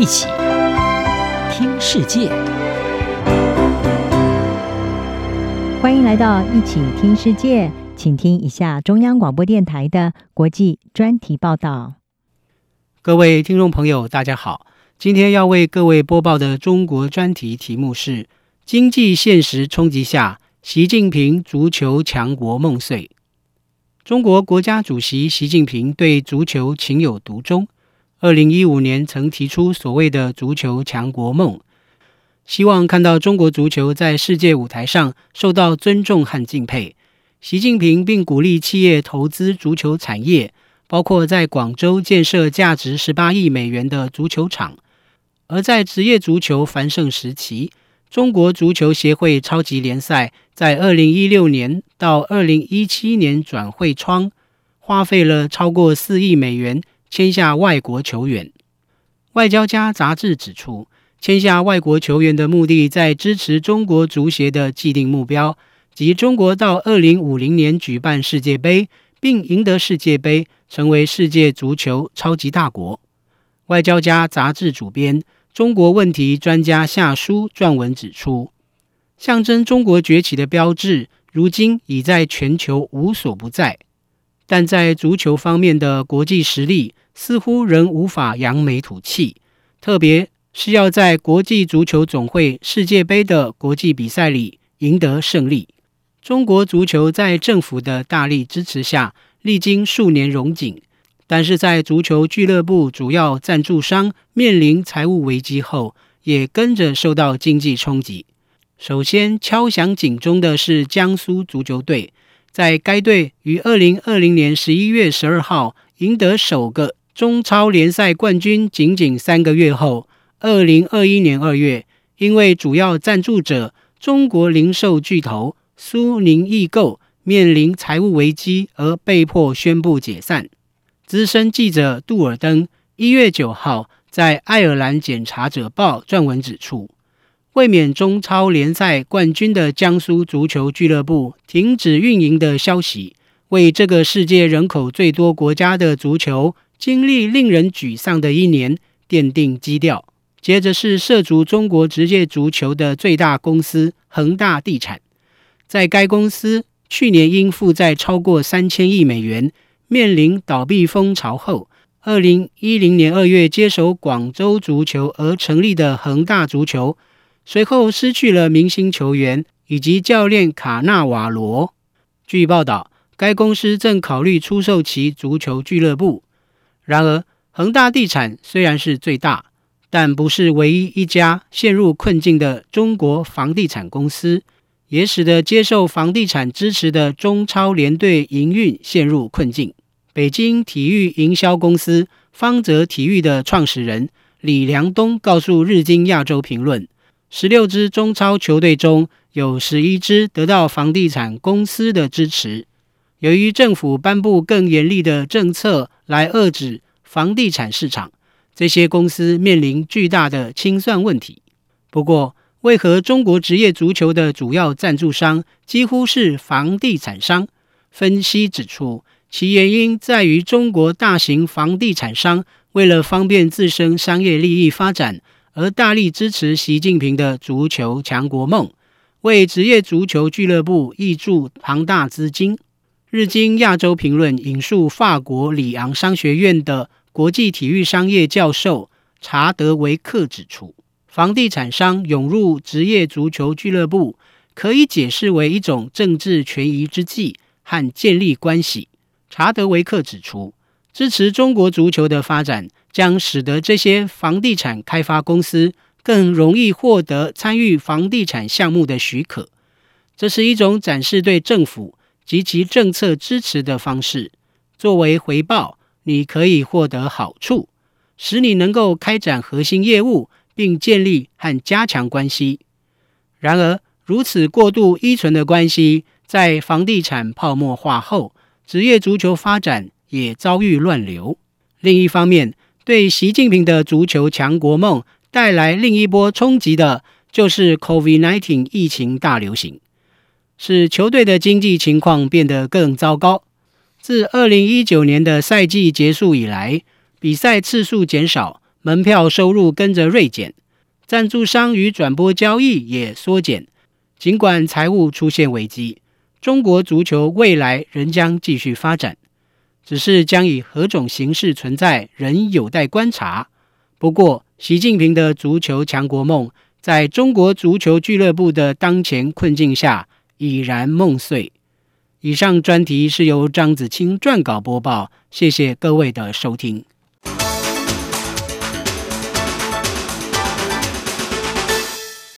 一起听世界，欢迎来到一起听世界，请听一下中央广播电台的国际专题报道。各位听众朋友，大家好，今天要为各位播报的中国专题题目是：经济现实冲击下，习近平足球强国梦碎。中国国家主席习近平对足球情有独钟。二零一五年曾提出所谓的“足球强国梦”，希望看到中国足球在世界舞台上受到尊重和敬佩。习近平并鼓励企业投资足球产业，包括在广州建设价值十八亿美元的足球场。而在职业足球繁盛时期，中国足球协会超级联赛在二零一六年到二零一七年转会窗花费了超过四亿美元。签下外国球员，外交家杂志指出，签下外国球员的目的在支持中国足协的既定目标，即中国到二零五零年举办世界杯，并赢得世界杯，成为世界足球超级大国。外交家杂志主编、中国问题专家夏书撰文指出，象征中国崛起的标志，如今已在全球无所不在。但在足球方面的国际实力似乎仍无法扬眉吐气，特别是要在国际足球总会世界杯的国际比赛里赢得胜利。中国足球在政府的大力支持下，历经数年荣景，但是在足球俱乐部主要赞助商面临财务危机后，也跟着受到经济冲击。首先敲响警钟的是江苏足球队。在该队于二零二零年十一月十二号赢得首个中超联赛冠军，仅仅三个月后，二零二一年二月，因为主要赞助者中国零售巨头苏宁易购面临财务危机而被迫宣布解散。资深记者杜尔登一月九号在《爱尔兰检查者报》撰文指出。卫冕中超联赛冠军的江苏足球俱乐部停止运营的消息，为这个世界人口最多国家的足球经历令人沮丧的一年奠定基调。接着是涉足中国职业足球的最大公司恒大地产，在该公司去年因负债超过三千亿美元，面临倒闭风潮后，二零一零年二月接手广州足球而成立的恒大足球。随后失去了明星球员以及教练卡纳瓦罗。据报道，该公司正考虑出售其足球俱乐部。然而，恒大地产虽然是最大，但不是唯一一家陷入困境的中国房地产公司，也使得接受房地产支持的中超联队营运陷入困境。北京体育营销公司方泽体育的创始人李良东告诉《日经亚洲评论》。十六支中超球队中有十一支得到房地产公司的支持。由于政府颁布更严厉的政策来遏制房地产市场，这些公司面临巨大的清算问题。不过，为何中国职业足球的主要赞助商几乎是房地产商？分析指出，其原因在于中国大型房地产商为了方便自身商业利益发展。而大力支持习近平的足球强国梦，为职业足球俱乐部挹注庞大资金。日经亚洲评论引述法国里昂商学院的国际体育商业教授查德维克指出，房地产商涌入职业足球俱乐部，可以解释为一种政治权宜之计和建立关系。查德维克指出，支持中国足球的发展。将使得这些房地产开发公司更容易获得参与房地产项目的许可，这是一种展示对政府及其政策支持的方式。作为回报，你可以获得好处，使你能够开展核心业务，并建立和加强关系。然而，如此过度依存的关系，在房地产泡沫化后，职业足球发展也遭遇乱流。另一方面，对习近平的足球强国梦带来另一波冲击的，就是 COVID-19 疫情大流行，使球队的经济情况变得更糟糕。自2019年的赛季结束以来，比赛次数减少，门票收入跟着锐减，赞助商与转播交易也缩减。尽管财务出现危机，中国足球未来仍将继续发展，只是将以何种形式存在，仍有待观察。不过，习近平的足球强国梦，在中国足球俱乐部的当前困境下，已然梦碎。以上专题是由张子清撰稿播报，谢谢各位的收听。